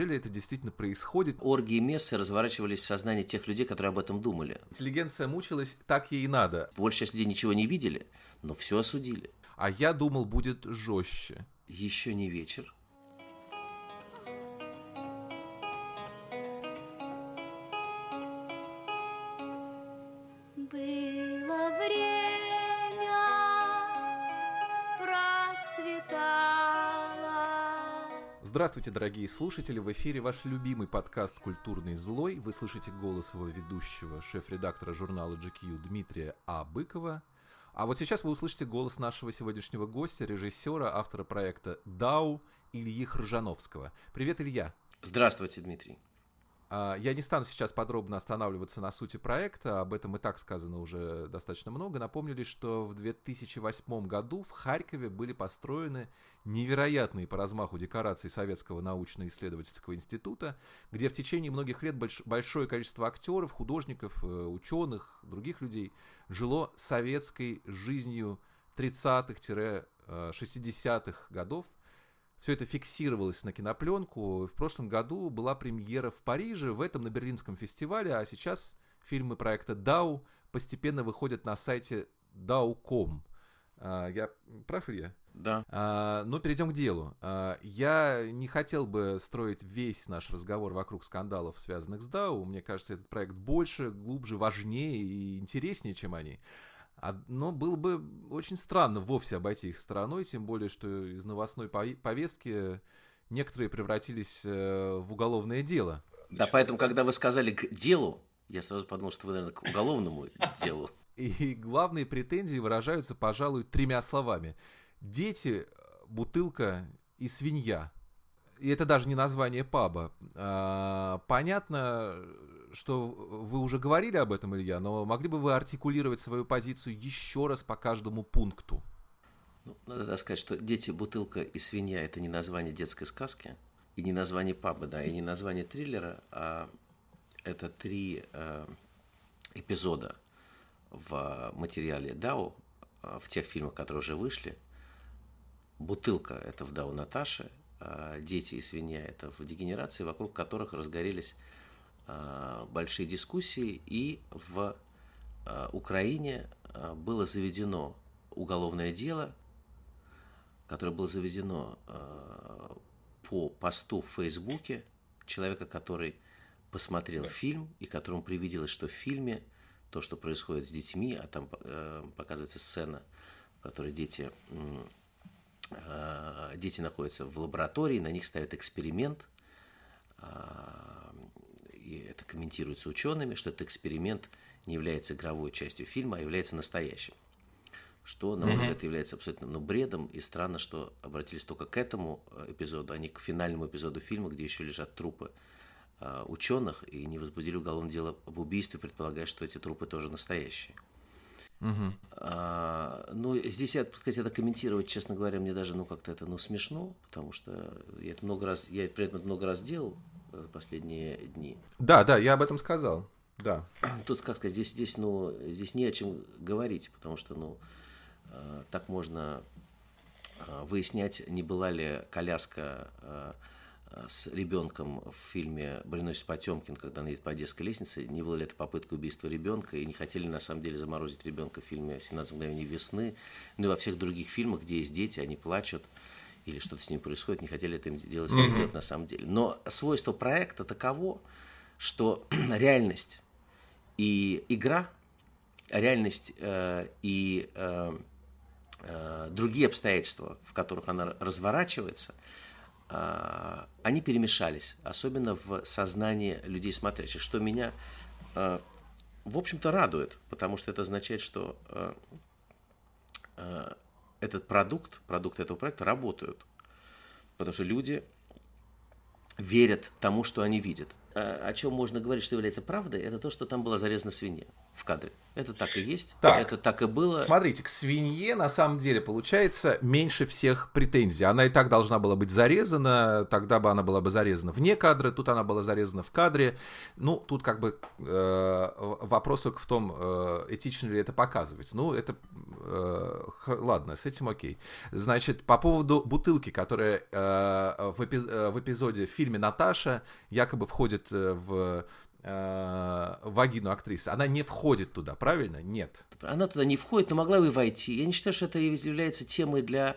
Неужели это действительно происходит? Оргии и мессы разворачивались в сознании тех людей, которые об этом думали. Интеллигенция мучилась, так ей и надо. Большая часть людей ничего не видели, но все осудили. А я думал, будет жестче. Еще не вечер. Здравствуйте, дорогие слушатели! В эфире ваш любимый подкаст «Культурный злой». Вы слышите голос его ведущего, шеф-редактора журнала GQ Дмитрия А. Быкова. А вот сейчас вы услышите голос нашего сегодняшнего гостя, режиссера, автора проекта «Дау» Ильи Хржановского. Привет, Илья! Здравствуйте, Дмитрий. А, Я не стану сейчас подробно останавливаться на сути проекта, об этом и так сказано уже достаточно много. Напомню лишь, что в 2008 году в Харькове были построены невероятные по размаху декорации Советского научно-исследовательского института, где в течение многих лет больш- большое количество актеров, художников, э, ученых, других людей жило советской жизнью 30-х-60-х годов. Все это фиксировалось на кинопленку. В прошлом году была премьера в Париже, в этом на Берлинском фестивале, а сейчас фильмы проекта DAO постепенно выходят на сайте DAO.com. А, Я прав, Илья? Да. А, Но перейдем к делу. А, Я не хотел бы строить весь наш разговор вокруг скандалов, связанных с DAO. Мне кажется, этот проект больше, глубже, важнее и интереснее, чем они. А- Но было бы очень странно вовсе обойти их стороной, тем более, что из новостной пове- повестки некоторые превратились э, в уголовное дело. Да, поэтому, когда вы сказали к делу, я сразу подумал, что вы, наверное, к уголовному делу. И главные претензии выражаются, пожалуй, тремя словами. Дети, бутылка и свинья. И это даже не название паба. А, Понятно, что вы уже говорили об этом, Илья, но могли бы вы артикулировать свою позицию еще раз по каждому пункту? Ну, надо сказать, что «Дети, бутылка и свинья» – это не название детской сказки, и не название паба, да, и не название триллера, а это три э, эпизода в материале Дау, э, в тех фильмах, которые уже вышли. «Бутылка» – это в Дау Наташи, а «Дети и свинья» – это в «Дегенерации», вокруг которых разгорелись э, большие дискуссии, и в э, Украине э, было заведено уголовное дело, которое было заведено э, по посту в Фейсбуке человека, который посмотрел фильм и которому привиделось, что в фильме то, что происходит с детьми, а там э, показывается сцена, в которой дети, э, дети находятся в лаборатории, на них ставят эксперимент, а, и это комментируется учеными, что этот эксперимент не является игровой частью фильма, а является настоящим. Что, на мой взгляд, является абсолютно ну, бредом, и странно, что обратились только к этому э, эпизоду, а не к финальному эпизоду фильма, где еще лежат трупы э, ученых, и не возбудили уголовное дело об убийстве, предполагая, что эти трупы тоже настоящие. А, ну, здесь я, так сказать, это комментировать, честно говоря, мне даже, ну, как-то это, ну, смешно, потому что я это много раз, я при этом много раз делал э, последние дни. Да, да, я об этом сказал. Да. Тут, как сказать, здесь, здесь, ну, здесь не о чем говорить, потому что, ну, э, так можно э, выяснять, не была ли коляска э, э, с ребенком в фильме «Броненосец Потемкин», когда она едет по Одесской лестнице, не была ли это попытка убийства ребенка, и не хотели на самом деле заморозить ребенка в фильме «17 мгновений весны», ну и во всех других фильмах, где есть дети, они плачут, или что-то с ними происходит, не хотели это им делать, Мгм. делать на самом деле. Но свойство проекта таково, что реальность и игра, реальность э, и э, э, другие обстоятельства, в которых она разворачивается, э, они перемешались, особенно в сознании людей смотрящих, что меня, э, в общем-то, радует, потому что это означает, что э, э, этот продукт, продукт этого проекта работают, потому что люди верят тому, что они видят. э, о чем можно говорить, что является правдой, это то, что там была зарезана свинья в кадре. Это так и есть. Так. Это так и было. Смотрите, к свинье на самом деле получается меньше всех претензий. Она и так должна была быть зарезана, тогда бы она была бы зарезана вне кадра, тут она была зарезана в кадре. Ну, тут как бы э, вопрос только в том, э, этично ли это показывать. Ну, это... э, ладно, с этим окей. Значит, по поводу бутылки, которая э, в, эпиз- э, в эпизоде в фильме «Наташа» якобы входит э, в э, вагину актрисы. Она не входит туда, правильно? Нет. Она туда не входит, но могла бы и войти. Я не считаю, что это является темой для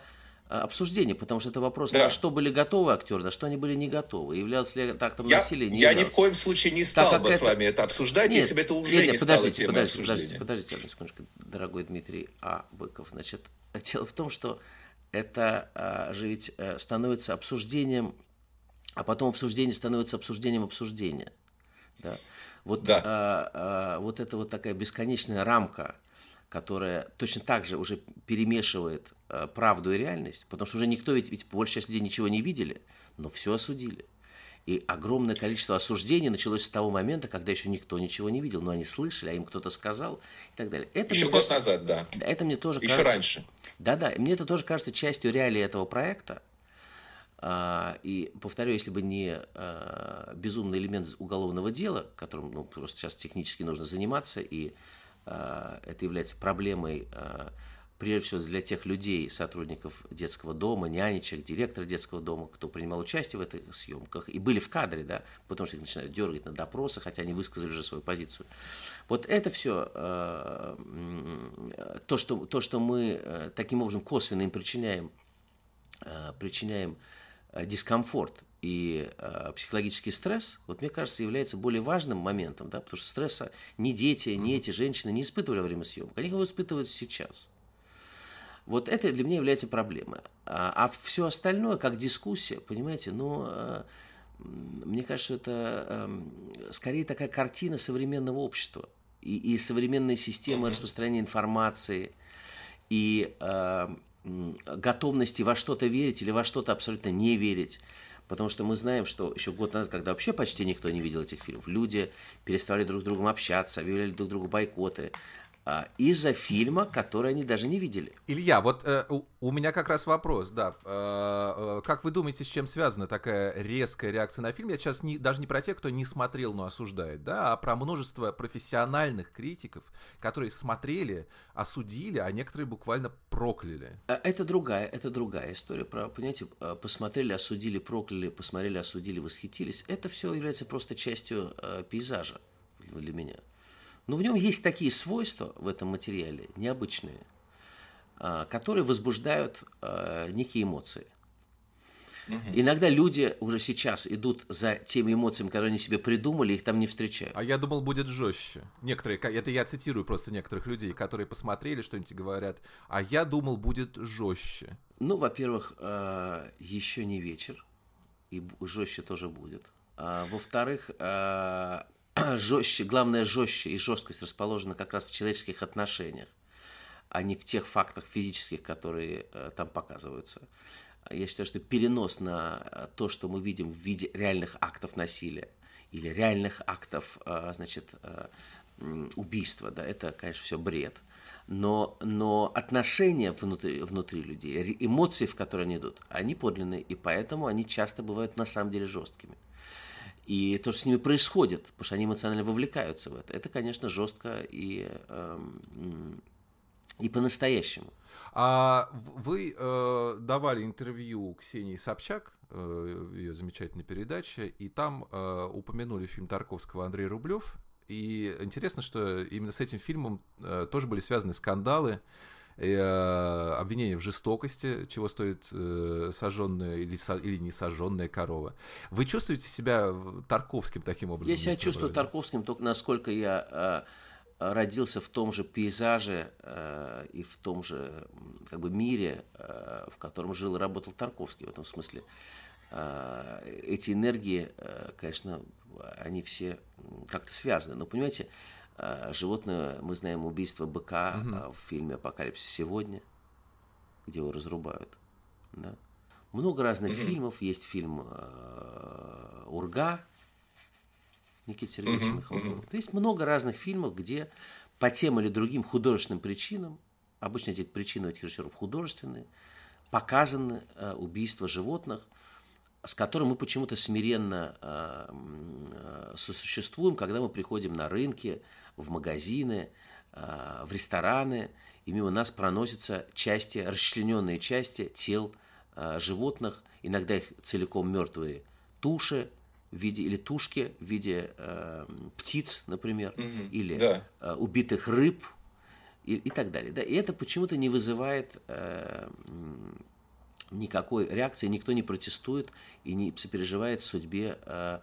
а, обсуждения, потому что это вопрос, Да. на что были готовы актеры, на что они были не готовы. Являлся ли это актом Я, насилия? Не я ни в коем случае не стал бы с это- вами это обсуждать, Нет, если бы это уже нет, нет, не стало подождите, темой подождите, обсуждения. подождите, подождите одну секундочку, дорогой Дмитрий А. Быков. Значит, дело в том, что это а, же ведь э, становится обсуждением, а потом обсуждение становится обсуждением обсуждения. Да? Вот, Да. а, а, вот это вот такая бесконечная рамка, которая точно так же уже перемешивает а, правду и реальность, потому что уже никто, ведь, ведь большая часть людей ничего не видели, но все осудили. И огромное количество осуждений началось с того момента, когда еще никто ничего не видел, но они слышали, а им кто-то сказал и так далее. Это, Еще год кажется- назад, да. это мне тоже Еще кажется... раньше. Да-да, мне это тоже кажется частью реалии этого проекта. А, и повторю, если бы не а, безумный элемент уголовного дела, которым ну, просто сейчас технически нужно заниматься, и а, это является проблемой прежде всего для тех людей, сотрудников детского дома, нянечек, директора детского дома, кто принимал участие в этих съемках и были в кадре, да, потому что их начинают дергать на допросы, хотя они высказали уже свою позицию. Вот это все то, что, то, что мы э, таким образом косвенно им причиняем, причиняем дискомфорт и э, психологический стресс, вот мне кажется, является более важным моментом, да, потому что стресса ни дети, ни эти женщины не испытывали во время съемок, они его испытывают сейчас. Вот это для меня является проблемой. А, все остальное, как дискуссия, понимаете, ну, э, мне кажется, это эм, скорее такая картина современного общества и, и современной системы распространения информации, и э, готовности во что-то верить или во что-то абсолютно не верить. Потому что мы знаем, что еще год назад, когда вообще почти никто не видел этих фильмов, люди переставали друг с другом общаться, объявляли друг другу бойкоты из-за фильма, который они даже не видели. Илья, вот э, у, у меня как раз вопрос, да. Э, э, как вы думаете, с чем связана такая резкая реакция на фильм? Я сейчас не, даже не про тех, кто не смотрел, но осуждает, да, а про множество профессиональных критиков, которые смотрели, осудили, а некоторые буквально прокляли. А Это другая, это другая история. Про, понимаете, э, посмотрели, осудили, прокляли, посмотрели, осудили, восхитились. Это все является просто частью э, пейзажа для меня. Но в нем есть такие свойства в этом материале, необычные, а, которые возбуждают а, некие эмоции. Иногда люди уже сейчас идут за теми эмоциями, которые они себе придумали, их там не встречают. А я думал, будет жестче. Некоторые, это я цитирую просто некоторых людей, которые посмотрели что-нибудь говорят, а я думал, будет жестче. Ну, во-первых, еще не вечер, и жестче тоже будет. А, Во-вторых, а, жестче, главное жестче и жесткость расположена как раз в человеческих отношениях, а не в тех фактах физических, которые э, там показываются. Я считаю, что перенос на э, то, что мы видим в виде реальных актов насилия или реальных актов, э, значит, убийства, да, это, конечно, все бред. Но, но отношения внутри, внутри людей, эмоции, в которые они идут, они подлинные, и поэтому они часто бывают на самом деле жесткими. И то, что с ними происходит, потому что они эмоционально вовлекаются в это, это, конечно, жестко и, эм, и по-настоящему. А вы э, давали интервью Ксении Собчак, э, ее замечательной передаче, и там э, упомянули фильм Тарковского Андрей Рублев. И интересно, что именно с этим фильмом э, тоже были связаны скандалы, э, обвинения в жестокости, чего стоит э, сожженная или, или не сожженная корова. Вы чувствуете себя в- Тарковским таким образом? Я себя чувствую образом? Тарковским только насколько я э, родился в том же пейзаже э, и в том же как бы мире, э, в котором жил и работал Тарковский. В этом смысле э, эти энергии, э, конечно, они все как-то связаны. Но понимаете, э, животное, мы знаем убийство быка э, в фильме «Апокалипсис сегодня», где его разрубают. Да? Много разных фильмов. Есть фильм э, «Урга», Никита Сергеевича Мгм, Михалкова. То есть много разных фильмов, где по тем или другим художественным причинам, обычно эти причины у этих режиссеров художественные, показаны э, убийства животных, с которым мы почему-то смиренно э, э, сосуществуем, когда мы приходим на рынки, в магазины, э, в рестораны, и мимо нас проносятся части, расчлененные части тел э, животных, иногда их целиком мертвые туши в виде или тушки в виде э, птиц, например, Мгм. или Да. э, убитых рыб и, и так далее. Да? И это почему-то не вызывает э, никакой реакции, никто не протестует и не сопереживает судьбе э,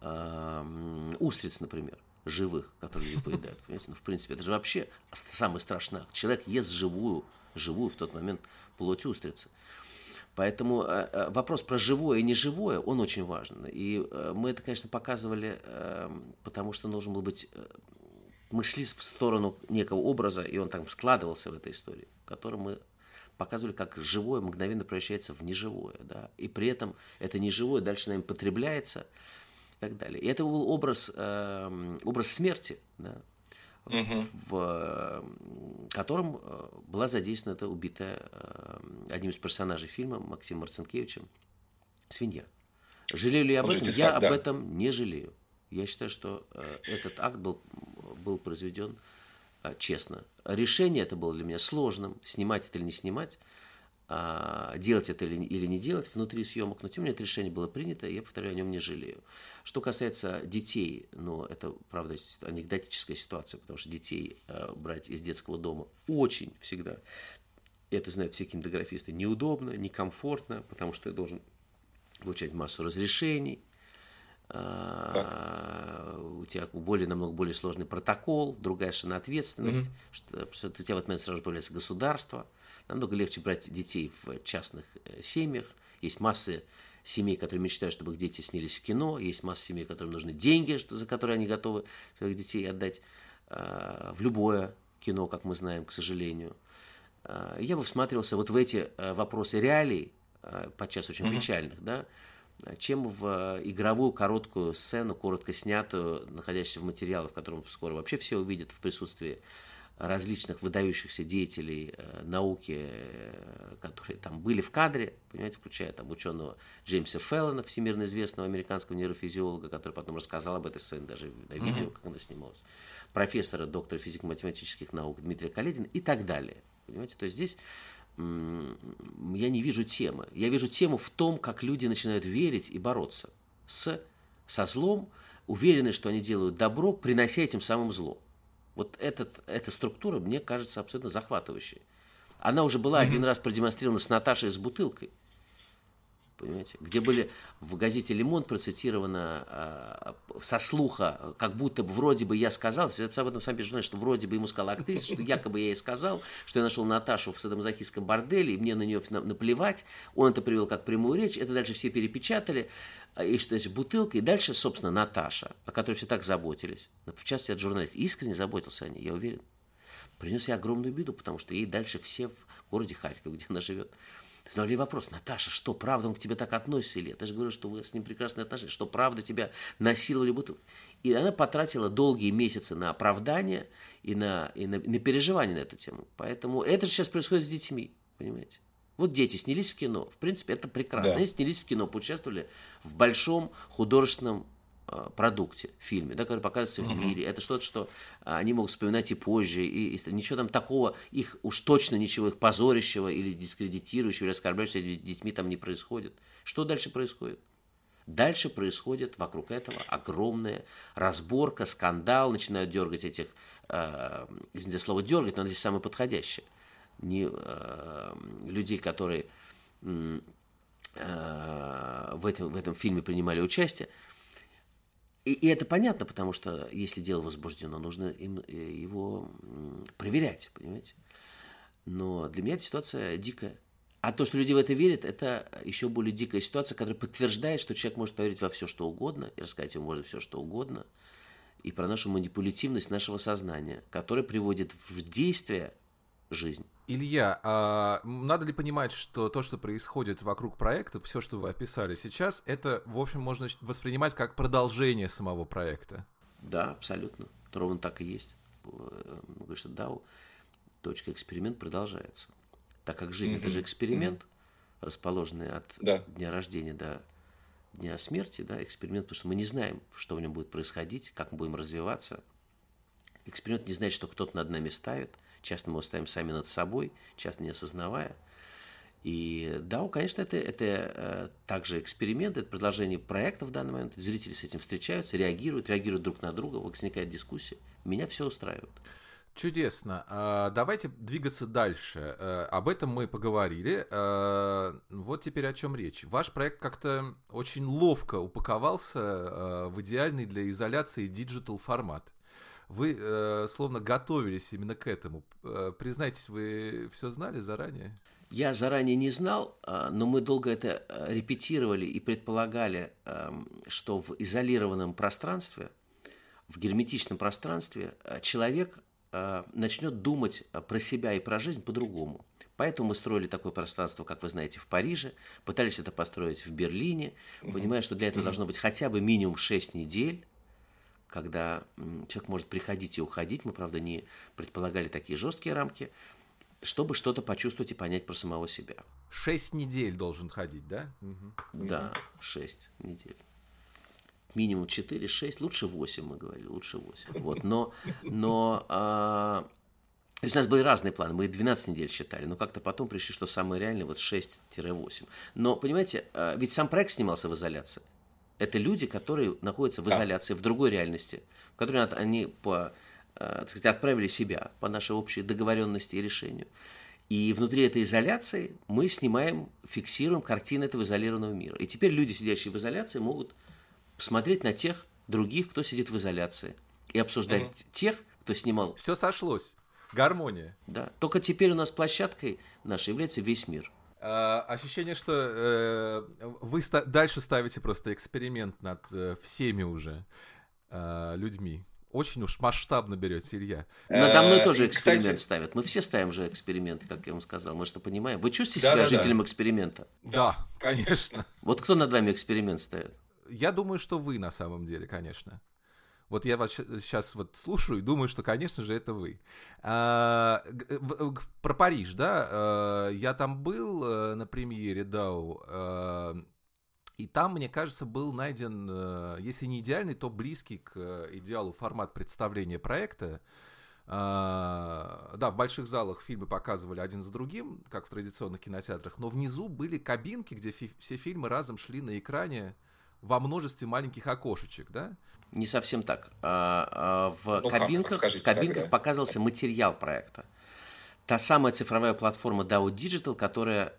э, устриц, например, живых, которые люди поедают. Понимаете? Ну, в принципе, это же вообще с- самый страшный акт. Человек ест живую, живую в тот момент плоть устрицы. Поэтому э, э, вопрос про живое и неживое, он очень важен. И э, мы это, конечно, показывали, э, потому что должен был быть... э, мы шли в сторону некого образа, и он там складывался в этой истории, который мы показывали, как живое мгновенно превращается в неживое. Да? И при этом это неживое дальше нами потребляется и так далее. И это был образ, э, образ смерти, да? в, Мгм. в, э, котором э, была задействована эта убитая э, одним из персонажей фильма Максимом Марцинкевичем свинья. Жалею ли я об этом? Я да. об этом не жалею. Я считаю, что этот акт был, был произведен честно. Решение это было для меня сложным, снимать это или не снимать, делать это или, или не делать внутри съемок, но тем не менее это решение было принято, и я, повторяю, о нем не жалею. Что касается детей, ну, это, правда, анекдотическая ситуация, потому что детей э, брать из детского дома очень всегда, это знают все кинематографисты, неудобно, некомфортно, потому что ты должен получать массу разрешений, а, у тебя более, намного более сложный протокол, другая совершенно ответственность, что, что у тебя в этот момент сразу появляется государство. Намного легче брать детей в частных э, семьях. Есть массы семей, которые мечтают, чтобы их дети снялись в кино. Есть масса семей, которым нужны деньги, что, за которые они готовы своих детей отдать а, в любое кино, как мы знаем, к сожалению. А, Я бы всматривался вот в эти э, вопросы реалий, э, подчас очень печальных, да, чем в игровую короткую сцену, коротко снятую, находящуюся в материалах, в котором скоро вообще все увидят в присутствии различных выдающихся деятелей э, науки, э, которые там были в кадре, понимаете, включая там ученого Джеймса Феллона, всемирно известного американского нейрофизиолога, который потом рассказал об этой сцене даже на видео, как она снималась, профессора, доктора физико-математических наук Дмитрия Каледина и так далее. Понимаете, то есть здесь я не вижу темы. Я вижу тему в том, как люди начинают верить и бороться с, со злом, уверены, что они делают добро, принося этим самым зло. Вот этот, эта структура мне кажется абсолютно захватывающей. Она уже была один раз продемонстрирована с Наташей с бутылкой. Понимаете? Где были в газете «Лимон» процитировано а, со слуха, как будто бы вроде бы я сказал, я об этом сам пишу, знаешь, что вроде бы ему сказала актриса, что якобы я ей сказал, что я нашел Наташу в садомазохистском борделе, и мне на нее на- наплевать. Он это привел как прямую речь, это дальше все перепечатали, а, и что это бутылка, и дальше, собственно, Наташа, о которой все так заботились, в частности, от журналист, искренне заботился о ней, я уверен принес ей огромную беду, потому что ей дальше все в городе Харьков, где она живет, задали вопрос, Наташа, что, правда он к тебе так относится или нет? Я же говорю, что вы с ним прекрасные отношения, что правда тебя насиловали бутылкой. И она потратила долгие месяцы на оправдание и на, и на, на переживание на эту тему. Поэтому это же сейчас происходит с детьми, понимаете? Вот дети снялись в кино. В принципе, это прекрасно. Да. Они снялись в кино, поучаствовали в большом художественном продукте, фильме, да, который показывается в мире. Это что-то, что а, они могут вспоминать и позже. И, и ничего там такого, их уж точно ничего их позорящего или дискредитирующего, или оскорбляющего детьми там не происходит. Что дальше происходит? Дальше происходит вокруг этого огромная разборка, скандал, начинают дергать этих, э, извините слово дергать, но здесь самое подходящее. Не, э, людей, которые э, в, этом, в этом фильме принимали участие. И, и это понятно, потому что если дело возбуждено, нужно им, э, его проверять, понимаете? Но для меня эта ситуация дикая. А то, что люди в это верят, это еще более дикая ситуация, которая подтверждает, что человек может поверить во все, что угодно, и рассказать ему можно все, что угодно, и про нашу манипулятивность нашего сознания, которая приводит в действие жизнь, Илья, а надо ли понимать, что то, что происходит вокруг проекта, все, что вы описали сейчас, это, в общем, можно воспринимать как продолжение самого проекта? Да, абсолютно. Ровно так и есть. Говорит, что DAO, точка эксперимент продолжается. Так как жизнь mm-hmm. это же эксперимент, mm-hmm. расположенный от да. дня рождения до дня смерти, да, эксперимент, потому что мы не знаем, что в нем будет происходить, как мы будем развиваться. Эксперимент не значит, что кто-то над нами ставит – Часто мы его ставим сами над собой, часто не осознавая. И да, конечно, это, это э, также эксперимент, это продолжение проекта в данный момент. Зрители с этим встречаются, реагируют, реагируют друг на друга, возникает дискуссия. Меня все устраивает. Чудесно. А, давайте двигаться дальше. Э, об этом мы поговорили. Э, вот теперь о чем речь. Ваш проект как-то очень ловко упаковался в идеальный для изоляции digital формат. Вы э, словно готовились именно к этому. Э, признайтесь, вы все знали заранее? Я заранее не знал, а, но мы долго это э, репетировали и предполагали, эм, что в изолированном пространстве, в герметичном пространстве э, человек начнет думать про себя и про жизнь по-другому. Поэтому мы строили такое пространство, как вы знаете, в Париже, пытались это построить в Берлине, понимая, что для этого должно быть хотя бы минимум 6 недель, когда человек может приходить и уходить, мы, правда, не предполагали такие жесткие рамки, чтобы что-то почувствовать и понять про самого себя. Шесть недель должен ходить, да? Угу. Да, шесть недель. Минимум четыре, шесть, лучше восемь, мы говорили, лучше восемь. Вот, но, но а, то есть у нас были разные планы, мы 12 недель считали, но как-то потом пришли, что самое реальное вот 6-8. Но, понимаете, а, ведь сам проект снимался в изоляции. Это люди, которые находятся в изоляции, в другой реальности, в которой они по, э, так сказать, отправили себя по нашей общей договоренности и решению. И внутри этой изоляции мы снимаем, фиксируем картины этого изолированного мира. И теперь люди, сидящие в изоляции, могут посмотреть на тех других, кто сидит в изоляции, и обсуждать угу. тех, кто снимал. Все сошлось. Гармония. Да. Только теперь у нас площадкой нашей является весь мир. Uh, ощущение, что uh, вы ста- дальше ставите просто эксперимент над uh, всеми уже людьми. Очень уж масштабно берете, Илья. Надо мной тоже эксперимент кстати... ставят. Мы все ставим же эксперименты, как я вам сказал. Мы что понимаем. Вы чувствуете да, себя да, жителем да. эксперимента? Да, конечно. Вот кто над вами эксперимент ставит? Я думаю, что вы на самом деле, конечно. Вот я вас сейчас вот слушаю и думаю, что, конечно же, это вы. А, про Париж, да? А, я там был э, на премьере Дау, а, и там, мне кажется, был найден, э, если не идеальный, то близкий к идеалу формат представления проекта. Uh, да, в больших залах фильмы показывали один за другим, как в традиционных кинотеатрах, но внизу были кабинки, где фи- все фильмы разом шли на экране во множестве маленьких окошечек, да? Не совсем так. А, а, в ну, кабинках, как? в кабинках так, показывался материал проекта. Та самая цифровая платформа DAO Digital, которая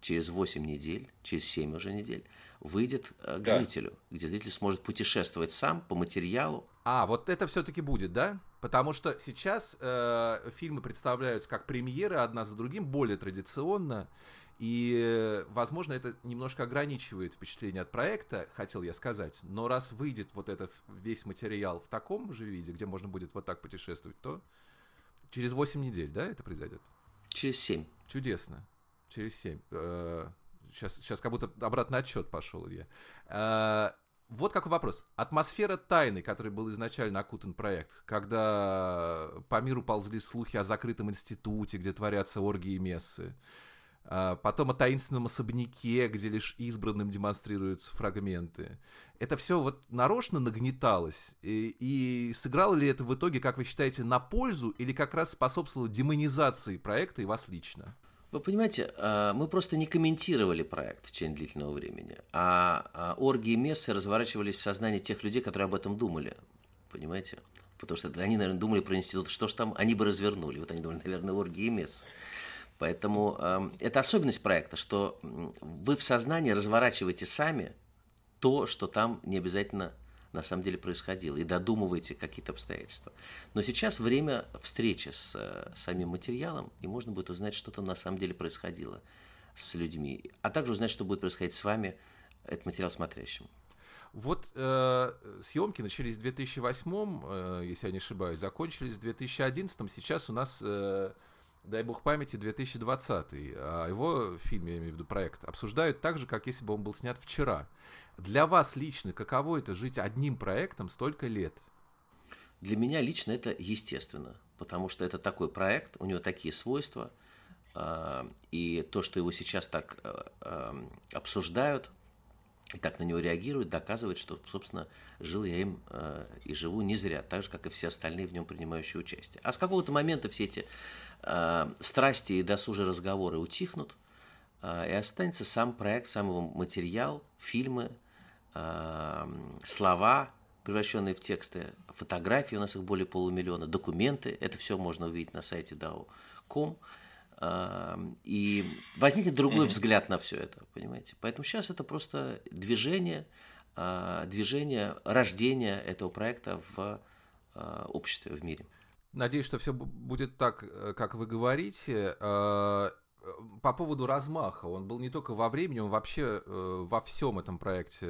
через 8 недель, через 7 уже недель, выйдет э, к да. зрителю, где зритель сможет путешествовать сам по материалу. А, вот это все-таки будет, да? Потому что сейчас э, фильмы представляются как премьеры одна за другим, более традиционно. И, возможно, это немножко ограничивает впечатление от проекта, хотел я сказать. Но раз выйдет вот этот весь материал в таком же виде, где можно будет вот так путешествовать, то через 8 недель, да, это произойдет? Через 7. Чудесно. Через 7. Сейчас, э, сейчас как будто обратный отчет пошел, Илья. Э, вот какой вопрос. Атмосфера тайны, который был изначально окутан проект, когда по миру ползли слухи о закрытом институте, где творятся оргии и мессы, потом о таинственном особняке, где лишь избранным демонстрируются фрагменты. Это все вот нарочно нагнеталось. И, и сыграло ли это в итоге, как вы считаете, на пользу или как раз способствовало демонизации проекта и вас лично? Вы понимаете, а, мы просто не комментировали проект в течение длительного времени, а, а оргии и мессы разворачивались в сознании тех людей, которые об этом думали. Понимаете? Потому что они, наверное, думали про институт, что ж там, они бы развернули. Вот они думали, наверное, оргии и мессы. Поэтому э, это особенность проекта, что вы в сознании разворачиваете сами то, что там не обязательно на самом деле происходило, и додумываете какие-то обстоятельства. Но сейчас время встречи с э, самим материалом, и можно будет узнать, что там на самом деле происходило с людьми, а также узнать, что будет происходить с вами, этот материал смотрящим. Вот э, съемки начались в 2008, э, если я не ошибаюсь, закончились в 2011. Сейчас у нас э, дай бог памяти, 2020, а его фильм, я имею в виду проект, обсуждают так же, как если бы он был снят вчера. Для вас лично каково это жить одним проектом столько лет? Для меня лично это естественно, потому что это такой проект, у него такие свойства, а, и то, что его сейчас так э, э, обсуждают, и так на него реагируют, доказывает, что, собственно, жил я им и живу не зря, так же, как и все остальные в нем принимающие участие. А с какого-то момента все эти страсти и досужие разговоры утихнут, э, и останется сам проект, сам материал, фильмы, э, слова, превращенные в тексты, фотографии, у нас их более полумиллиона, документы, это все можно увидеть на сайте DAO.com. И возникнет другой mm-hmm. взгляд на все это, понимаете? Поэтому сейчас это просто движение, движение рождения этого проекта в обществе, в мире. Надеюсь, что все будет так, э, как вы говорите. А, по поводу размаха, он был не только во времени, он вообще э, во всем этом проекте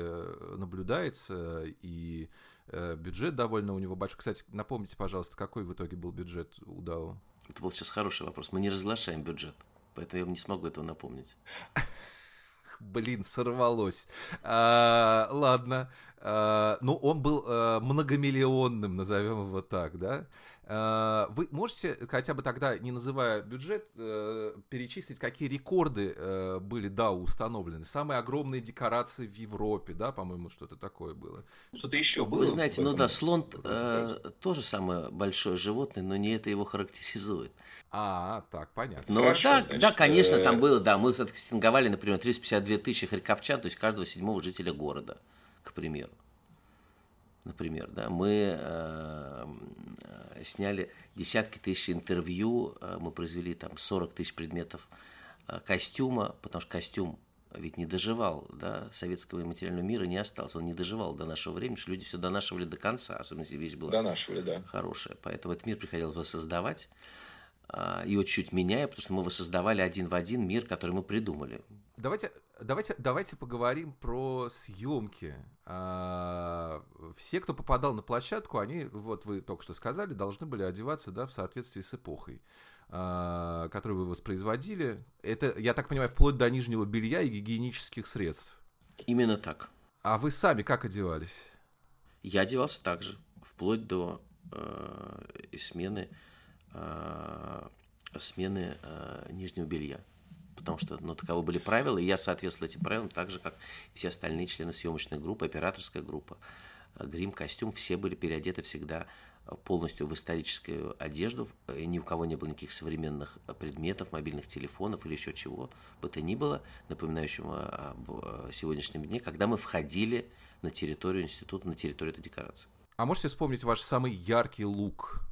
наблюдается, и э, бюджет довольно у него большой. Кстати, напомните, пожалуйста, какой в итоге был бюджет у DAO? Это был сейчас хороший вопрос. Мы не разглашаем бюджет, поэтому я не смогу этого напомнить. Блин, сорвалось. А, ладно. А, ну, он был а, многомиллионным, назовем его так, да? А, вы можете, хотя бы тогда, не называя бюджет, а, перечислить, какие рекорды а, были, да, установлены? Самые огромные декорации в Европе, да, по-моему, что-то такое было. Что-то еще было? Вы знаете, ну да, слон э, тоже самое большое животное, но не это его характеризует. А, так, понятно. Ну Хорошо, да, значит, да, конечно, э, там было, да, мы стинговали, например, 352 тысячи харьковчан, то есть каждого седьмого жителя города, к примеру. Например, да, мы э, э, сняли десятки тысяч интервью, э, мы произвели там 40 тысяч предметов э, костюма, потому что костюм ведь не доживал, да, советского и материального мира не остался, он не доживал до нашего времени, что люди все донашивали до конца, особенно если вещь была Донашивали, да. хорошая. Поэтому этот мир приходилось воссоздавать. а, Его чуть меняя, потому что мы воссоздавали один в один мир, который мы придумали. Давайте, давайте, давайте поговорим про съемки. А, Все, кто попадал на площадку, они, вот вы только что сказали, должны были одеваться да, в соответствии с эпохой, а, которую вы воспроизводили. Это, я так понимаю, вплоть до нижнего белья и гигиенических средств. Именно так. А вы сами как одевались? Я одевался так же, вплоть до э, смены, э, смены э, нижнего белья. Потому что ну, таковы были правила, и я соответствовал этим правилам так же, как все остальные члены съемочной группы, операторская группа, э, грим, костюм, все были переодеты всегда э, полностью в историческую одежду, и ни у кого не было никаких современных э, предметов, мобильных телефонов или еще чего бы то ни было, напоминающего об э, сегодняшнем дне, когда мы входили на территорию института, на территорию этой декорации. А можете вспомнить ваш самый яркий лук?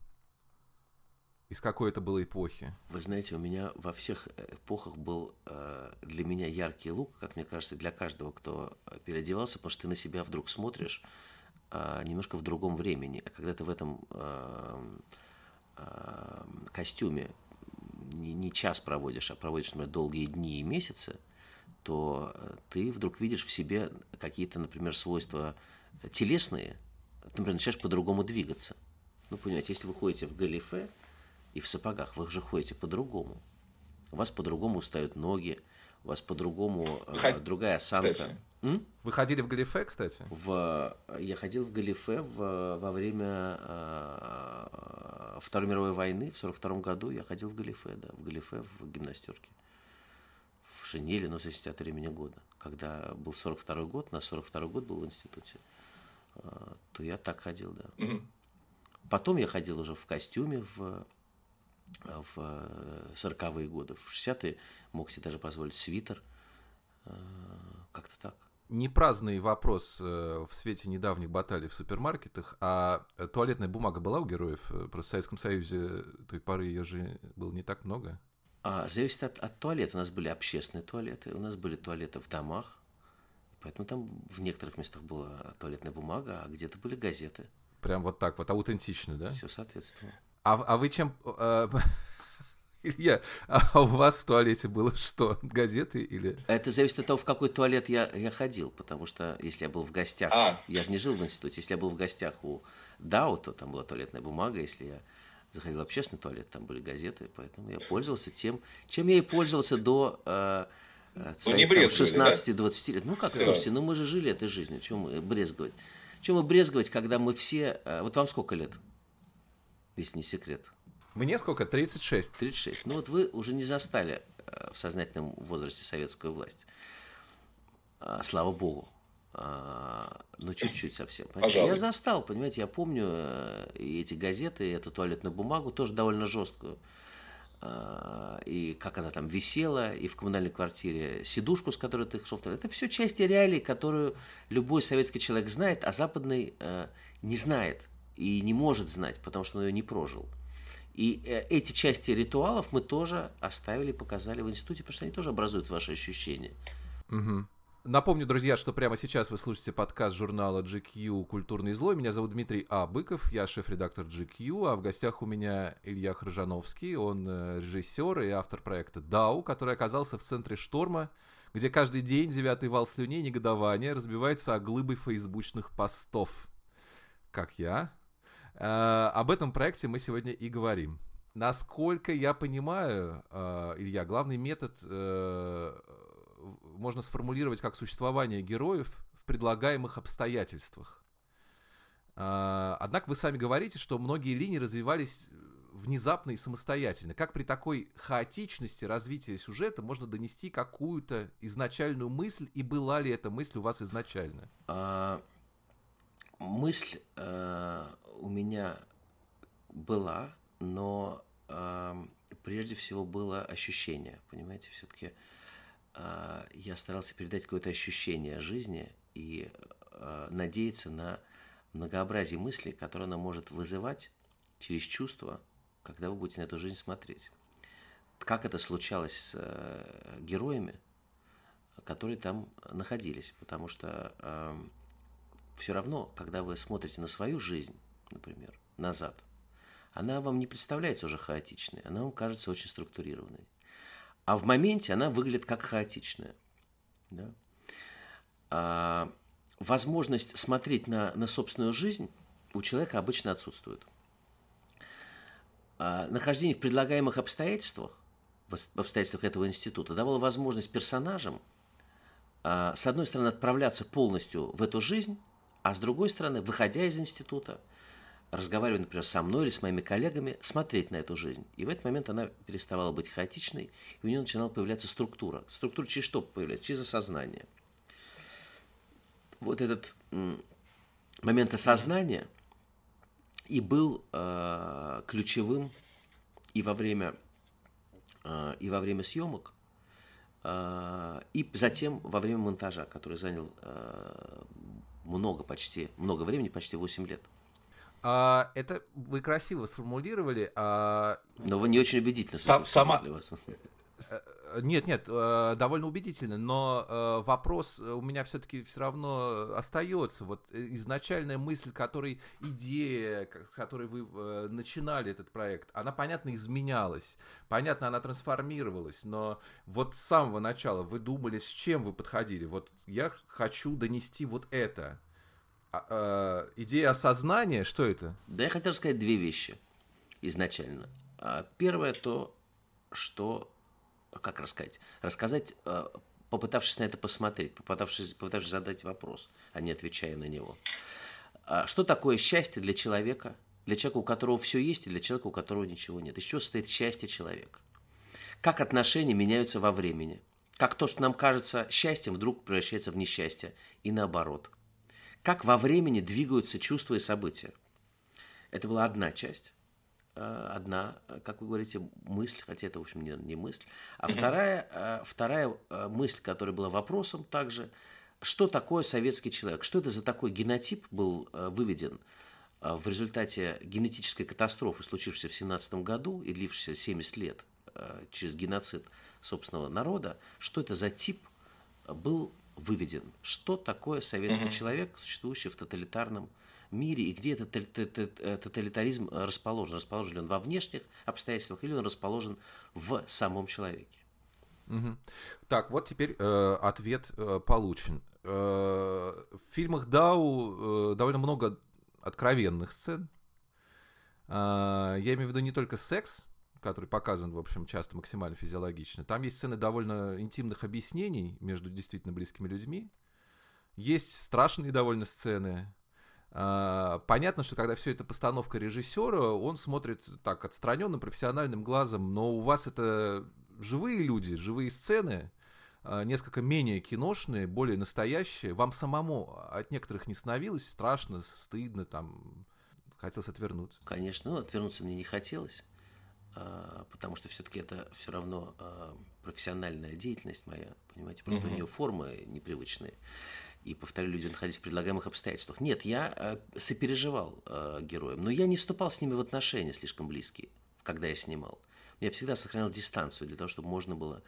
Из какой это было эпохи? Вы знаете, у меня во всех эпохах был э, для меня яркий лук, как мне кажется, для каждого, кто переодевался, потому что ты на себя вдруг смотришь э, немножко в другом времени. А когда ты в этом э, э, костюме не, не час проводишь, а проводишь, например, долгие дни и месяцы, то ты вдруг видишь в себе какие-то, например, свойства телесные, ты, например, начинаешь по-другому двигаться. Ну, понимаете, если вы ходите в галифе и в сапогах, вы же ходите по-другому. У вас по-другому устают ноги, у вас по-другому э, Ход- другая осанка. кстати. М? Вы ходили в галифе, кстати? В, я ходил в галифе в, во время э, Второй мировой войны, в 42 году я ходил в галифе, да, в галифе, в гимнастерке. В шинели, но зависит от времени года. Когда был 42 год, на 42 год был в институте, э, то я так ходил, да. Потом я ходил уже в костюме в, в 40-е годы. В 60-е мог себе даже позволить свитер. Э, Как-то так. Не праздный вопрос э, в свете недавних баталий в супермаркетах, а э, туалетная бумага была у героев? Э, Просто в Советском Союзе той поры ее же было не так много. А, зависит от, от туалета. У нас были общественные туалеты, у нас были туалеты в домах. Поэтому там в некоторых местах была туалетная бумага, а где-то были газеты. Прям вот так вот, аутентично, да? Все соответствовало. А, а вы чем... э, Илья, а у вас в туалете было что? Газеты или... Это зависит от того, в какой туалет я, я ходил, потому что если я был в гостях, А. я же не жил в институте, если я был в гостях у Дау, то там была туалетная бумага, если я заходил в общественный туалет, там были газеты, поэтому я пользовался тем, чем я и пользовался до э, э, Ну, не своих, там, брезговали, 16-20 лет. Ну как, Всё. слушайте, ну мы же жили этой жизнью, чем мы брезговать? Чем мы брезговать, когда мы все... э, вот вам сколько лет, если не секрет? Мне сколько? 36. 36. Ну вот вы уже не застали э, в сознательном возрасте советскую власть. А, Слава богу. А, Ну, чуть-чуть совсем. Пожалуй. Я застал, понимаете, я помню э, и эти газеты, и эту туалетную бумагу, тоже довольно жесткую. А, И как она там висела, и в коммунальной квартире сидушку, с которой ты шел. Это все части реалий, которую любой советский человек знает, а западный э, не знает и не может знать, потому что он ее не прожил. И э, эти части ритуалов мы тоже оставили, показали в институте, потому что они тоже образуют ваши ощущения. Мгм. Напомню, друзья, что прямо сейчас вы слушаете подкаст журнала GQ «Культурный злой». Меня зовут Дмитрий А. Быков, я шеф-редактор GQ, а в гостях у меня Илья Хржановский, он э, режиссер и автор проекта «Дау», который оказался в центре шторма, где каждый день девятый вал слюней негодования разбивается о глыбы фейсбучных постов. Как я. Э, об этом проекте мы сегодня и говорим. Насколько я понимаю, э, Илья, главный метод э, можно сформулировать как существование героев в предлагаемых обстоятельствах. Однако вы сами говорите, что многие линии развивались внезапно и самостоятельно. Как при такой хаотичности развития сюжета можно донести какую-то изначальную мысль, и была ли эта мысль у вас изначально? А, мысль э, у меня была, но э, прежде всего было ощущение, понимаете, все-таки я старался передать какое-то ощущение жизни и э, надеяться на многообразие мыслей, которые она может вызывать через чувства, когда вы будете на эту жизнь смотреть. Как это случалось с э, героями, которые там находились, потому что э, все равно, когда вы смотрите на свою жизнь, например, назад, она вам не представляется уже хаотичной, она вам кажется очень структурированной. А в моменте она выглядит как хаотичная. Да? А, возможность смотреть на, на собственную жизнь у человека обычно отсутствует. А, нахождение в предлагаемых обстоятельствах, в обстоятельствах этого института, давало возможность персонажам, а, с одной стороны, отправляться полностью в эту жизнь, а с другой стороны, выходя из института, разговаривая, например, со мной или с моими коллегами, смотреть на эту жизнь. И в этот момент она переставала быть хаотичной, и у нее начинала появляться структура. Структура через что появляется? Через осознание. Вот этот момент осознания и был э, ключевым и во время, э, и во время съемок, э, и затем во время монтажа, который занял э, много, почти, много времени, почти 8 лет. А, это вы красиво сформулировали. А... Но вы не очень убедительно. Сам, сама... Вас. Нет, нет, э, довольно убедительно, но э, вопрос у меня все-таки все равно остается. Вот изначальная мысль, которой идея, с которой вы э, начинали этот проект, она, понятно, изменялась, понятно, она трансформировалась, но вот с самого начала вы думали, с чем вы подходили. Вот я хочу донести вот это. А, э, идея осознания, что это? Да, я хотел сказать две вещи изначально. А, Первое то, что как рассказать? Рассказать, э, попытавшись на это посмотреть, попытавшись, попытавшись задать вопрос, а не отвечая на него. А Что такое счастье для человека, для человека, у которого все есть, и для человека, у которого ничего нет? Из чего состоит счастье человека? Как отношения меняются во времени? Как то, что нам кажется счастьем, вдруг превращается в несчастье, и наоборот. Как во времени двигаются чувства и события? Это была одна часть одна, как вы говорите, мысль, хотя это, в общем, не, не мысль, а вторая, вторая мысль, которая была вопросом также, что такое советский человек, что это за такой генотип был выведен в результате генетической катастрофы, случившейся в 17 году и длившейся 70 лет через геноцид собственного народа, что это за тип был выведен, что такое советский человек, существующий в тоталитарном мире и где этот тоталитаризм расположен. Расположен ли он во внешних обстоятельствах или он расположен в самом человеке. Угу. Так, вот теперь э, ответ э, получен. Э, в фильмах Дау э, довольно много откровенных сцен. А, я имею в виду не только секс, который показан, в общем, часто максимально физиологично. Там есть сцены довольно интимных объяснений между действительно близкими людьми. Есть страшные довольно сцены. А, понятно, что когда все это постановка режиссера, он смотрит так отстраненным, профессиональным глазом, но у вас это живые люди, живые сцены, а, несколько менее киношные, более настоящие. Вам самому от некоторых не становилось страшно, стыдно, там, хотелось отвернуться? Конечно, ну, отвернуться мне не хотелось, а, потому что все-таки это все равно профессиональная деятельность моя, понимаете, просто mm-hmm. у нее формы непривычные и, повторю, люди находились в предлагаемых обстоятельствах. Нет, я э, сопереживал э, героям, но я не вступал с ними в отношения слишком близкие, когда я снимал. Я всегда сохранял дистанцию для того, чтобы можно было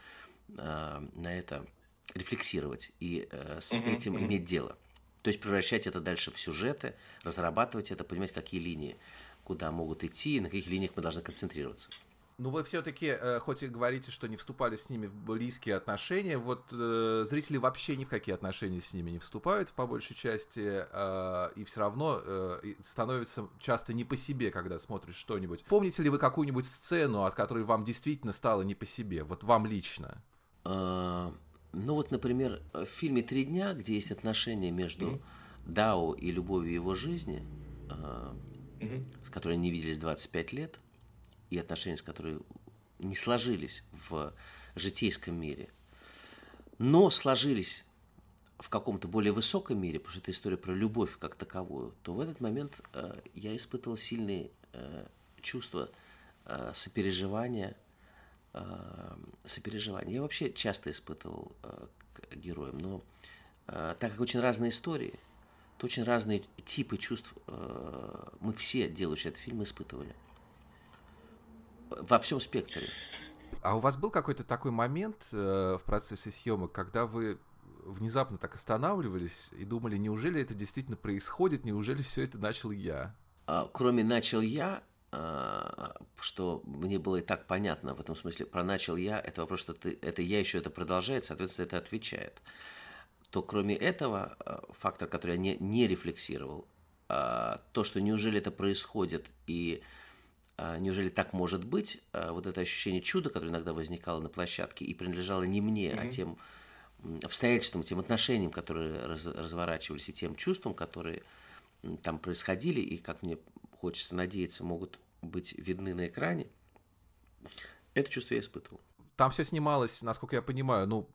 э, на это рефлексировать и с mm-hmm. этим иметь дело. То есть превращать это дальше в сюжеты, разрабатывать это, понимать, какие линии куда могут идти, и на каких линиях мы должны концентрироваться. Ну, вы все-таки, э, хоть и говорите, что не вступали с ними в близкие отношения, вот э, зрители вообще ни в какие отношения с ними не вступают, по большей части, э, и все равно э, становится часто не по себе, когда смотришь что-нибудь. Помните ли вы какую-нибудь сцену, от которой вам действительно стало не по себе, вот вам лично? А, ну, вот, например, в фильме «Три дня», где есть отношения между mm-hmm. Дао и любовью его жизни, э, mm-hmm. с которой они не виделись 25 лет – и отношения, с которыми не сложились в житейском мире, но сложились в каком-то более высоком мире, потому что это история про любовь как таковую, то в этот момент э, я испытывал сильные э, чувства э, сопереживания, э, сопереживания. Я вообще часто испытывал э, к героям, но э, так как очень разные истории, то очень разные типы чувств э, мы все, делающие этот фильм, испытывали во всем спектре. А у вас был какой-то такой момент э, в процессе съемок, когда вы внезапно так останавливались и думали, неужели это действительно происходит, неужели все это начал я? А, кроме начал я, а, что мне было и так понятно в этом смысле, про начал я, это вопрос, что ты, это я еще это продолжает, соответственно, это отвечает. То кроме этого, а, фактор, который я не, не рефлексировал, а, то, что неужели это происходит, и неужели так может быть? А, вот это ощущение чуда, которое иногда возникало на площадке и принадлежало не мне, mm-hmm. а тем обстоятельствам, тем отношениям, которые раз, разворачивались, и тем чувствам, которые там происходили, и, как мне хочется надеяться, могут быть видны на экране, это чувство я испытывал. Там все снималось, насколько я понимаю, ну,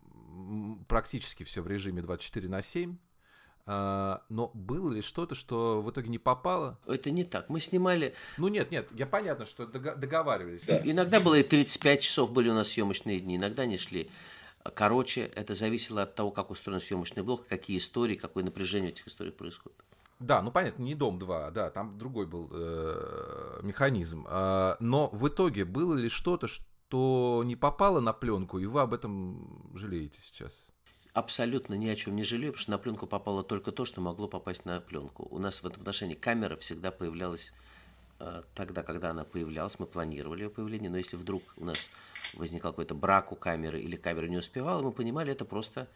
практически все в режиме 24 на 7. А, но было ли что-то, что в итоге не попало? Это не так. Мы снимали... Ну нет, нет, я понятно, что договаривались. Да. Иногда было и 35 часов были у нас съемочные дни, иногда они шли короче. Это зависело от того, как устроен съемочный блок, какие истории, какое напряжение в этих историях происходит. Да, ну понятно, не Дом 2, да, там другой был э, механизм. Э, но в итоге было ли что-то, что не попало на пленку, и вы об этом жалеете сейчас? Абсолютно ни о чем не жалею, потому что на пленку попало только то, что могло попасть на пленку. У нас в этом отношении камера всегда появлялась э, тогда, когда она появлялась, мы планировали ее появление, но если вдруг у нас возникал какой-то брак у камеры или камера не успевала, мы понимали, это просто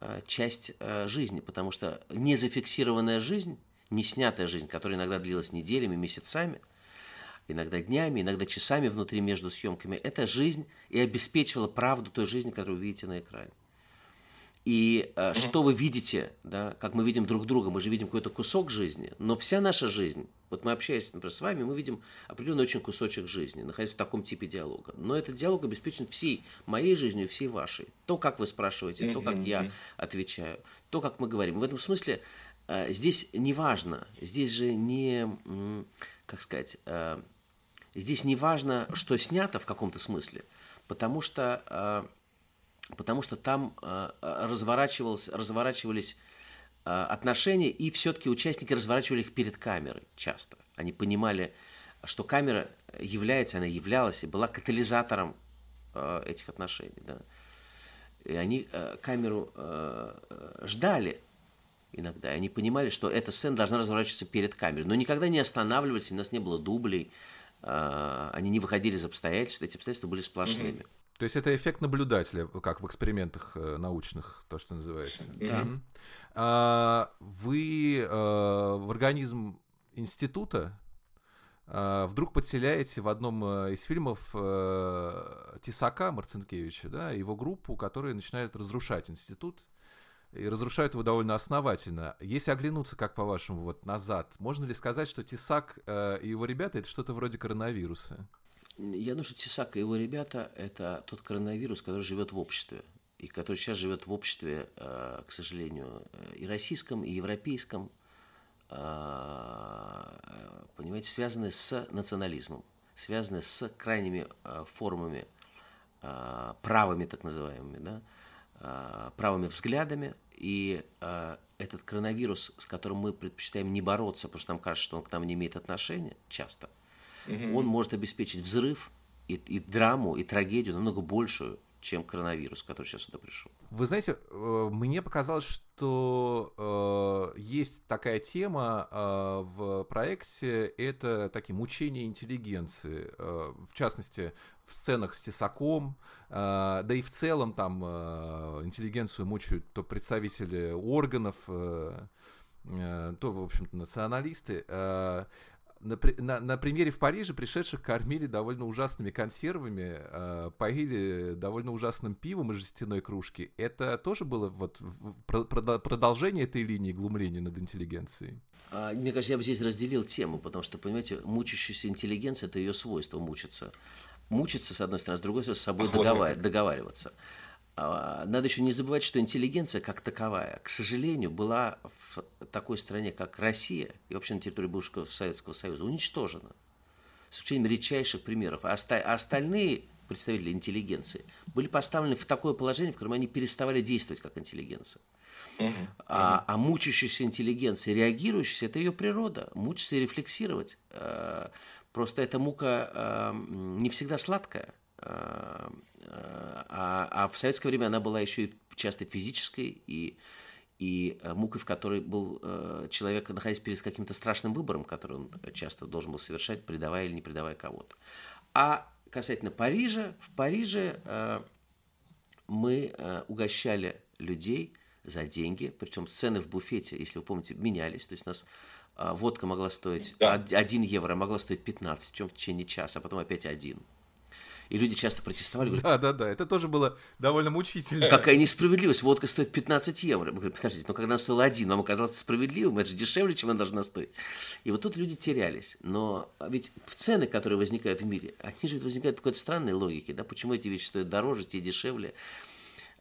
э, часть э, жизни, потому что незафиксированная жизнь, не снятая жизнь, которая иногда длилась неделями, месяцами, иногда днями, иногда часами внутри между съемками, это жизнь и обеспечивала правду той жизни, которую вы видите на экране. И э, что вы видите, да, как мы видим друг друга, мы же видим какой-то кусок жизни, но вся наша жизнь, вот мы общаясь, например, с вами, мы видим определенный очень кусочек жизни, находясь в таком типе диалога. Но этот диалог обеспечен всей моей жизнью и всей вашей. То, как вы спрашиваете, то, как я отвечаю, то, как мы говорим. В этом смысле э, здесь не важно, здесь же не, как сказать, э, здесь не важно, что снято в каком-то смысле, потому что э, потому что там э, разворачивалось, разворачивались э, отношения, и все-таки участники разворачивали их перед камерой часто. Они понимали, что камера является, она являлась и была катализатором э, этих отношений. Да? И они камеру ждали иногда, и они понимали, что эта сцена должна разворачиваться перед камерой, но никогда не останавливались, у нас не было дублей, они не выходили из обстоятельств, эти обстоятельства были сплошными. Mm-hmm. То есть это эффект наблюдателя, как в экспериментах э, научных, то, что называется. Да. А, вы э, в организм института э, вдруг подселяете в одном из фильмов э, Тесака Марцинкевича, да, его группу, которые начинают разрушать институт, и разрушают его довольно основательно. Если оглянуться, как по-вашему, вот назад, можно ли сказать, что Тесак э, и его ребята это что-то вроде коронавируса? Я думаю, что Тесак и его ребята – это тот коронавирус, который живет в обществе. И который сейчас живет в обществе, э, к сожалению, э, и российском, и европейском, э, понимаете, связанные с национализмом, связанные с крайними формами, правыми так называемыми, да, правыми взглядами. И этот коронавирус, с которым мы предпочитаем не бороться, потому что нам кажется, что он к нам не имеет отношения, часто – угу. он может обеспечить взрыв и, и драму, и трагедию намного большую, чем коронавирус, который сейчас сюда пришел. Вы знаете, э, мне показалось, что э, есть такая тема э, в проекте, это такие мучения интеллигенции, э, в частности, в сценах с Тесаком, э, да и в целом там э, интеллигенцию мучают то представители органов, э, э то, в общем-то, националисты. На, на, на примере в Париже пришедших кормили довольно ужасными консервами, э, поили довольно ужасным пивом из жестяной кружки. Это тоже было вот про, про, продолжение этой линии глумления над интеллигенцией? А, мне кажется, я бы здесь разделил тему, потому что, понимаете, мучащаяся интеллигенция – это ее свойство мучиться. Мучиться, с одной стороны, с другой стороны, с собой договар... договариваться. А, надо еще не забывать, что интеллигенция как таковая, к сожалению, была в такой стране, как Россия, и вообще на территории бывшего Советского Союза, уничтожена. С исключением редчайших примеров. А, а остальные представители интеллигенции были поставлены в такое положение, в котором они переставали действовать как интеллигенция. Uh-huh. А, а мучающаяся интеллигенция, реагирующаяся, это ее природа. Мучиться и рефлексировать. Э, просто эта мука э, не всегда сладкая. Э, а, а в советское время она была еще и часто физической, и, и э, мукой, в которой был э, человек, находясь перед каким-то страшным выбором, который он часто должен был совершать, предавая или не предавая кого-то. А касательно Парижа, в Париже мы угощали людей за деньги, причем цены в буфете, если вы помните, менялись, то есть у нас водка могла стоить да. 1 евро, могла стоить 15, причем в течение часа, а потом опять 1 и люди часто протестовали. Да, да, да, это тоже было довольно мучительно. Какая несправедливость, водка стоит 15 евро. Мы говорим, подождите, но когда она стоила один, нам оказалось справедливым, это же дешевле, чем она должна стоить. И вот тут люди терялись. Но ведь цены, которые возникают в мире, они же возникают по какой-то странной логике, да, почему эти вещи стоят дороже, те дешевле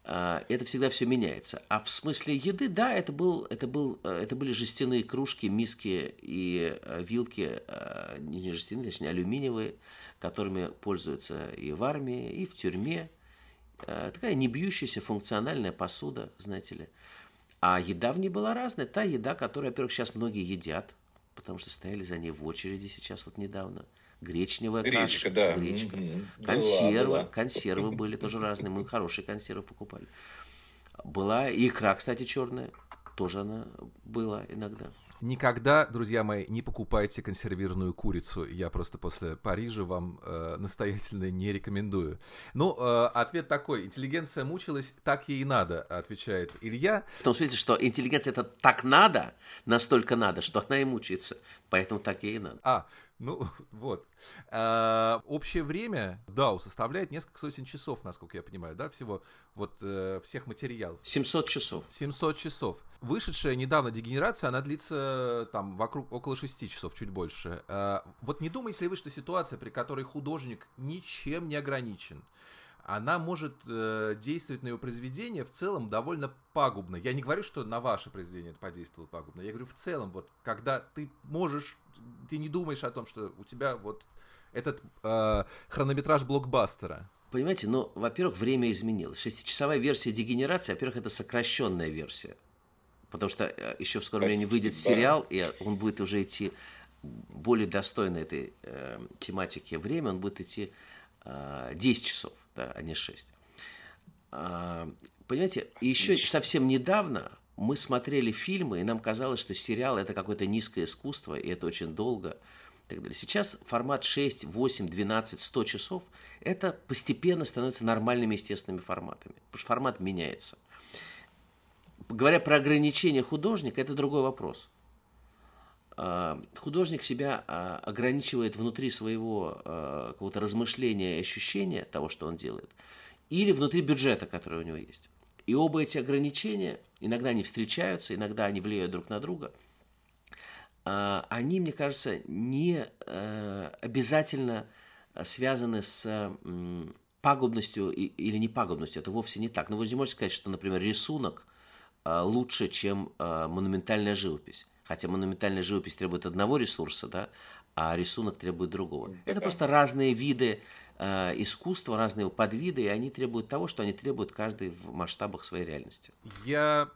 это всегда все меняется. А в смысле еды, да, это, был, это, был, э, это были жестяные кружки, миски и э, вилки, э, не жестяные, точнее, алюминиевые, которыми пользуются и в армии, и в тюрьме. Такая не бьющаяся функциональная посуда, знаете ли. А еда в ней была разная. Та еда, которую, во-первых, сейчас многие едят, потому что стояли за ней в очереди сейчас вот недавно. Гречневая Гречка, каша, да. гречка. Mm-hmm. Консервы, была, была. консервы были тоже разные. Мы хорошие консервы покупали. Была икра, кстати, черная. Тоже она была иногда. Никогда, друзья мои, не покупайте консервированную курицу. Я просто после Парижа вам э, настоятельно не рекомендую. Ну, э, ответ такой. Интеллигенция мучилась, так ей и надо, отвечает Илья. В том смысле, что интеллигенция это так надо, настолько надо, что она и мучается. Поэтому так ей и надо. А, ну, вот. А, общее время DAO составляет несколько сотен часов, насколько я понимаю, да, всего вот э, всех материалов. 700 часов. 700 часов. Вышедшая недавно дегенерация, она длится там вокруг около 6 часов, чуть больше. А, вот не думаете ли вы, что ситуация, при которой художник ничем не ограничен, она может э, действовать на его произведение в целом довольно пагубно. Я не говорю, что на ваше произведение это подействовало пагубно. Я говорю в целом, вот когда ты можешь, ты не думаешь о том, что у тебя вот этот э, хронометраж блокбастера. Понимаете, ну, во-первых, время изменилось. Шестичасовая версия дегенерации, во-первых, это сокращенная версия. Потому что э, еще в скором времени выйдет сериал, и он будет уже идти более достойно этой э, тематики время, он будет идти э, 10 часов да, а не 6. А, понимаете, еще совсем недавно мы смотрели фильмы, и нам казалось, что сериал это какое-то низкое искусство, и это очень долго. И так далее. Сейчас формат 6, 8, 12, 100 часов, это постепенно становится нормальными естественными форматами, потому что формат меняется. Говоря про ограничения художника, это другой вопрос. Э, художник себя э, ограничивает внутри своего э, какого-то размышления и ощущения того, что он делает, или внутри бюджета, который у него есть. И оба эти ограничения, иногда они встречаются, иногда они влияют друг на друга, они, мне кажется, не обязательно связаны с пагубностью или непагубностью. Это вовсе не так. Но вы не можете сказать, что, например, рисунок лучше, чем монументальная живопись. Хотя монументальная живопись требует одного ресурса, да, а рисунок требует другого. Это просто разные виды э, искусства, разные подвиды, и они требуют того, что они требуют каждый в масштабах своей реальности. Я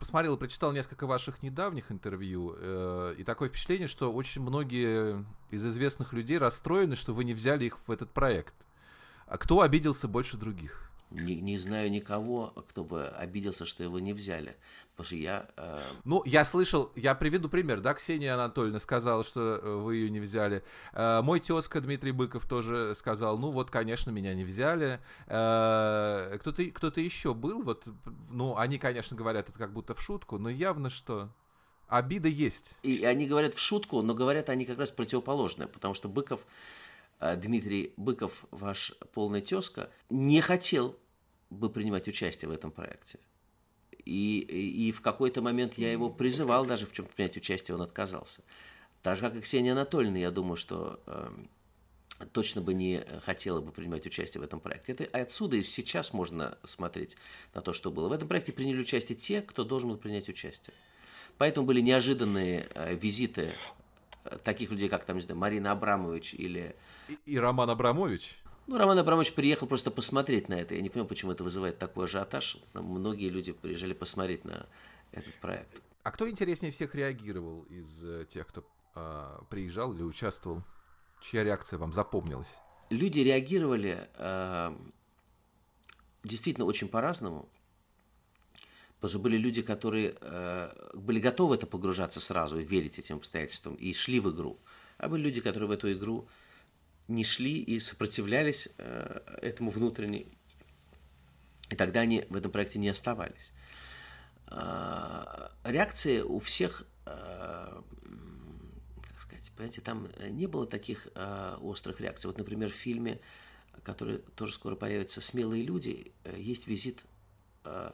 посмотрел и прочитал несколько ваших недавних интервью, э, и такое впечатление, что очень многие из известных людей расстроены, что вы не взяли их в этот проект. А кто обиделся больше других? Не, не знаю никого, кто бы обиделся, что его не взяли. Потому что я... э, Ну, я слышал, я приведу пример, да, Ксения Анатольевна сказала, что э, вы ее не взяли. Э, Мой тезка Дмитрий Быков тоже сказал, ну вот, конечно, меня не взяли. Э, Кто-то кто еще был, вот, ну, они, конечно, говорят это как будто в шутку, но явно что обида есть. И они говорят в шутку, но говорят они как раз противоположное, потому что Быков, Дмитрий Быков, ваш полный тезка, не хотел бы принимать участие в этом проекте. И, и, и в какой-то момент я его призывал даже в чем-то принять участие, он отказался. Так же, как и Ксения Анатольевна, я думаю, что э, точно бы не хотела бы принимать участие в этом проекте. Это отсюда и сейчас можно смотреть на то, что было. В этом проекте приняли участие те, кто должен был принять участие. Поэтому были неожиданные э, визиты таких людей, как там, не знаю, Марина Абрамович или... И, и Роман Абрамович. Ну, Роман Абрамович приехал просто посмотреть на это. Я не понимаю, почему это вызывает такой ажиотаж. Там Многие люди приезжали посмотреть на этот проект. А кто интереснее всех реагировал из э, тех, кто э, приезжал или участвовал? Чья реакция вам запомнилась? Люди реагировали э, действительно очень по-разному. Потому что были люди, которые э, были готовы это погружаться сразу и верить этим обстоятельствам, и шли в игру. А были люди, которые в эту игру не шли и сопротивлялись э, этому внутренне. И тогда они в этом проекте не оставались. Э, реакции у всех, э, как сказать, понимаете, там не было таких э, острых реакций. Вот, например, в фильме, который тоже скоро появится «Смелые люди», э, есть визит э,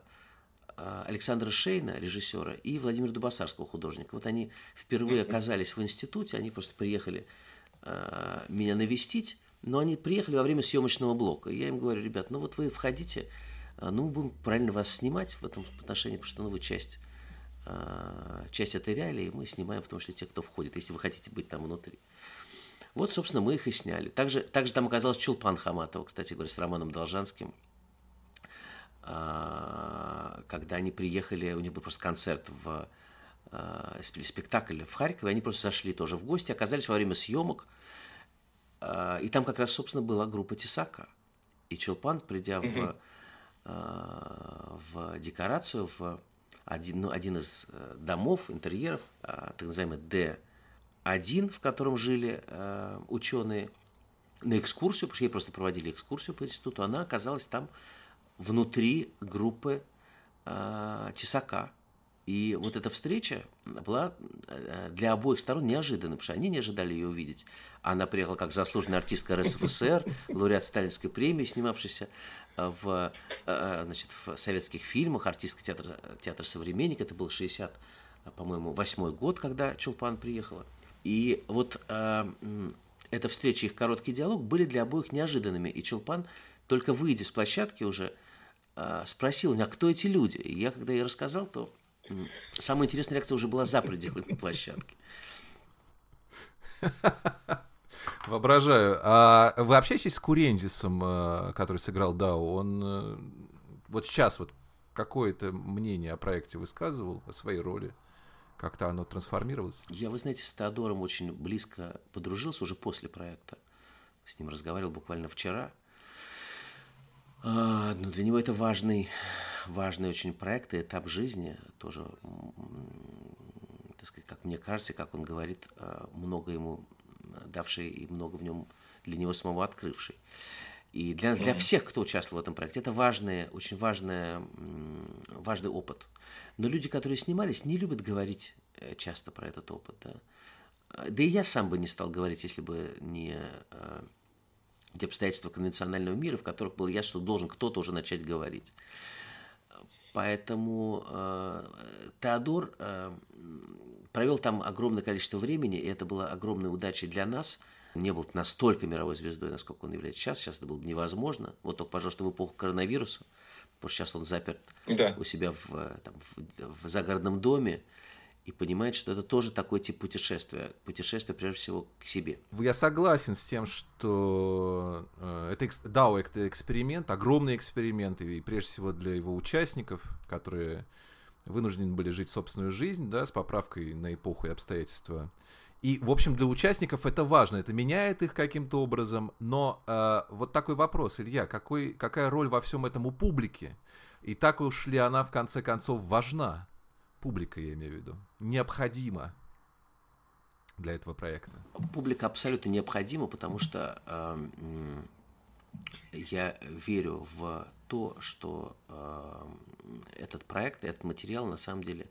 Александра Шейна, режиссера, и Владимира Дубасарского, художника. Вот они впервые оказались в институте, они просто приехали э, меня навестить, но они приехали во время съемочного блока. И я им говорю, ребят, ну вот вы входите, э, ну мы будем правильно вас снимать в этом отношении, потому что ну, вы часть, часть этой реалии, мы снимаем в том числе тех, кто входит, если вы хотите быть там внутри. Вот, собственно, мы их и сняли. Также, также там оказалась Чулпан Хаматова, кстати говоря, с Романом Должанским. А, Когда они приехали, у них был просто концерт в а, спе- спектакль в Харькове, они просто зашли тоже в гости, оказались во время съемок, а, и там как раз, собственно, была группа Тесака. И Чулпан, придя в, в декорацию, в один, ну, один из э, домов, интерьеров, так называемый Д1, в котором жили э, ученые, на экскурсию, потому что ей просто проводили экскурсию по институту, она оказалась там внутри группы э, Тесака. И вот эта встреча была э, для обоих сторон неожиданной, потому что они не ожидали ее увидеть. Она приехала как заслуженная артистка РСФСР, лауреат Сталинской премии, снимавшаяся в, э, значит, в советских фильмах, артистка театра, театра «Современник». Это был 60, по-моему, восьмой год, когда Чулпан приехала. И вот э, эта встреча, их короткий диалог были для обоих неожиданными. И Чулпан, только выйдя с площадки уже, э, спросил меня, кто эти люди. И я, когда ей рассказал, то самая интересная реакция уже была за пределами площадки. Воображаю. А вы общаетесь с Курензисом, э, который сыграл Дау? Он э, вот сейчас вот какое-то мнение о проекте высказывал, о своей роли? Как-то оно трансформировалось? Я, вы знаете, с Теодором очень близко подружился уже после проекта. С ним разговаривал буквально вчера. А, Но для него это важный, важный очень проект и этап жизни. Тоже, так сказать, как мне кажется, как он говорит, а, много ему давший и много в нем для него самого открывший. И для, для всех, кто участвовал в этом проекте, это важный, очень важный, важный опыт. Но люди, которые снимались, не любят говорить э, часто про этот опыт, да. Да и я сам бы не стал говорить, если бы не э, те обстоятельства конвенционального мира, в которых был я, что должен кто-то уже начать говорить. Поэтому э, Теодор э, провел там огромное количество времени, и это было огромной удачей для нас. Не был настолько мировой звездой, насколько он является сейчас. Сейчас это было бы невозможно. Вот только, пожалуйста, в эпоху коронавируса, потому что сейчас он заперт Да. у себя в, э, там, в, в загородном доме и понимает, что это тоже такой тип путешествия. Путешествие, прежде всего, к себе. Я согласен с тем, что э, это DAO это эксперимент, огромный эксперимент, и прежде всего для его участников, которые вынуждены были жить собственную жизнь, да, с поправкой на эпоху и обстоятельства. И, в общем, для участников это важно, это меняет их каким-то образом, но э, вот такой вопрос, Илья, какой, какая роль во всем этом у публики? И так уж ли она, в конце концов, важна? Публика, я имею в виду. Необходима для этого проекта. Публика абсолютно необходима, потому что э, я верю в то, что э, этот проект, этот материал на самом деле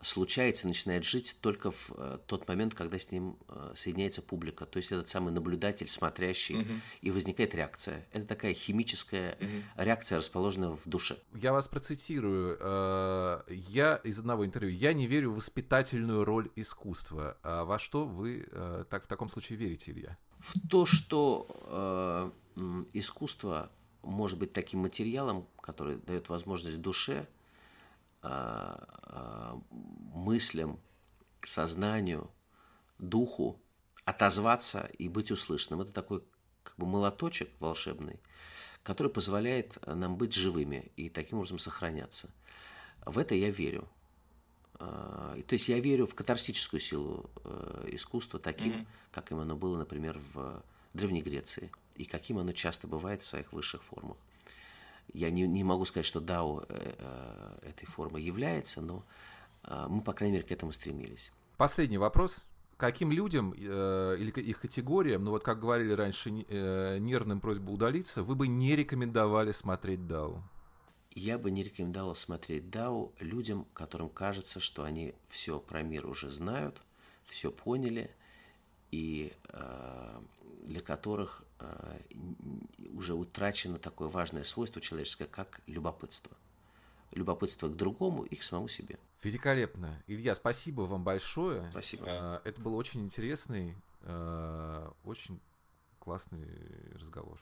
случается, начинает жить только в э, тот момент, когда с ним э, соединяется публика. То есть этот самый наблюдатель, смотрящий, Мгм. и возникает реакция. Это такая химическая Мгм. реакция, расположенная в душе. Я вас процитирую. Э, Я из одного интервью. Я не верю в воспитательную роль искусства. А во что вы так в таком случае верите, Илья? в то, что искусство может быть таким материалом, который дает возможность душе, мыслям, сознанию, духу отозваться и быть услышанным. Это такой как бы молоточек волшебный, который позволяет нам быть живыми и таким образом сохраняться. В это я верю. А, То есть я верю в катарсическую силу э, искусства таким, Мгм. каким оно было, например, в Древней Греции, и каким оно часто бывает в своих высших формах. Я не, не могу сказать, что Дао э, э, этой формой является, но мы, по крайней мере, к этому стремились. Последний вопрос. Каким людям э, или их категориям, ну вот как говорили раньше, э, нервным просьба удалиться, вы бы не рекомендовали смотреть Дау? Я бы не рекомендовал смотреть Дау людям, которым кажется, что они все про мир уже знают, все поняли, и э, для которых э, уже утрачено такое важное свойство человеческое, как любопытство. Любопытство к другому и к самому себе. Великолепно. Илья, спасибо вам большое. Спасибо. Э, Это был очень интересный, э, очень классный разговор.